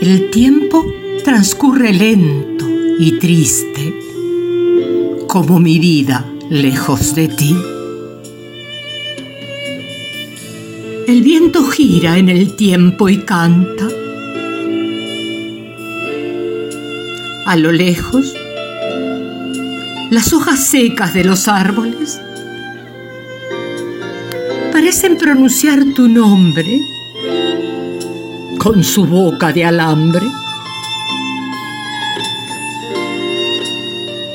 El tiempo transcurre lento y triste, como mi vida lejos de ti. El viento gira en el tiempo y canta. A lo lejos, las hojas secas de los árboles parecen pronunciar tu nombre con su boca de alambre.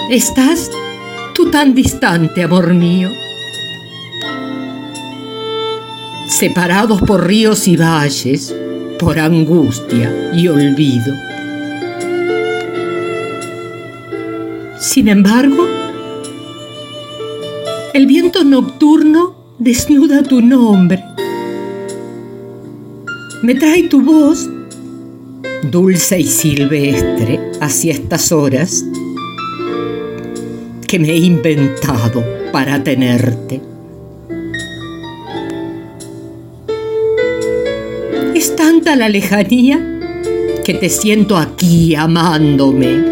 Estás tú tan distante, amor mío, separados por ríos y valles, por angustia y olvido. Sin embargo, el viento nocturno desnuda tu nombre me trae tu voz, dulce y silvestre, hacia estas horas que me he inventado para tenerte. Es tanta la lejanía que te siento aquí amándome.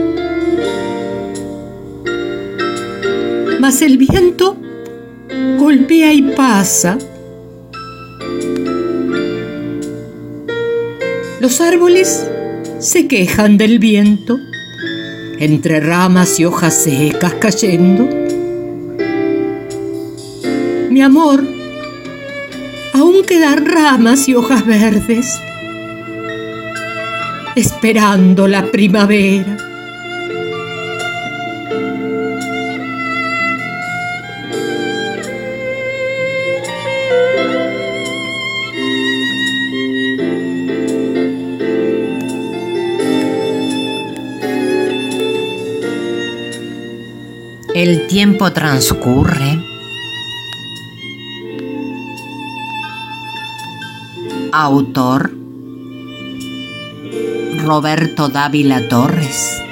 Mas el viento golpea y pasa Los árboles se quejan del viento, entre ramas y hojas secas cayendo. Mi amor, aún quedan ramas y hojas verdes, esperando la primavera. El tiempo transcurre. Autor Roberto Dávila Torres.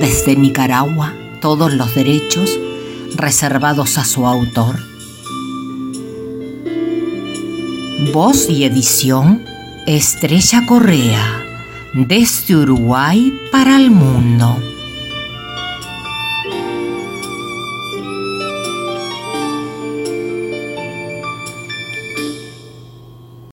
Desde Nicaragua, todos los derechos reservados a su autor. Voz y edición Estrella Correa, desde Uruguay para el mundo.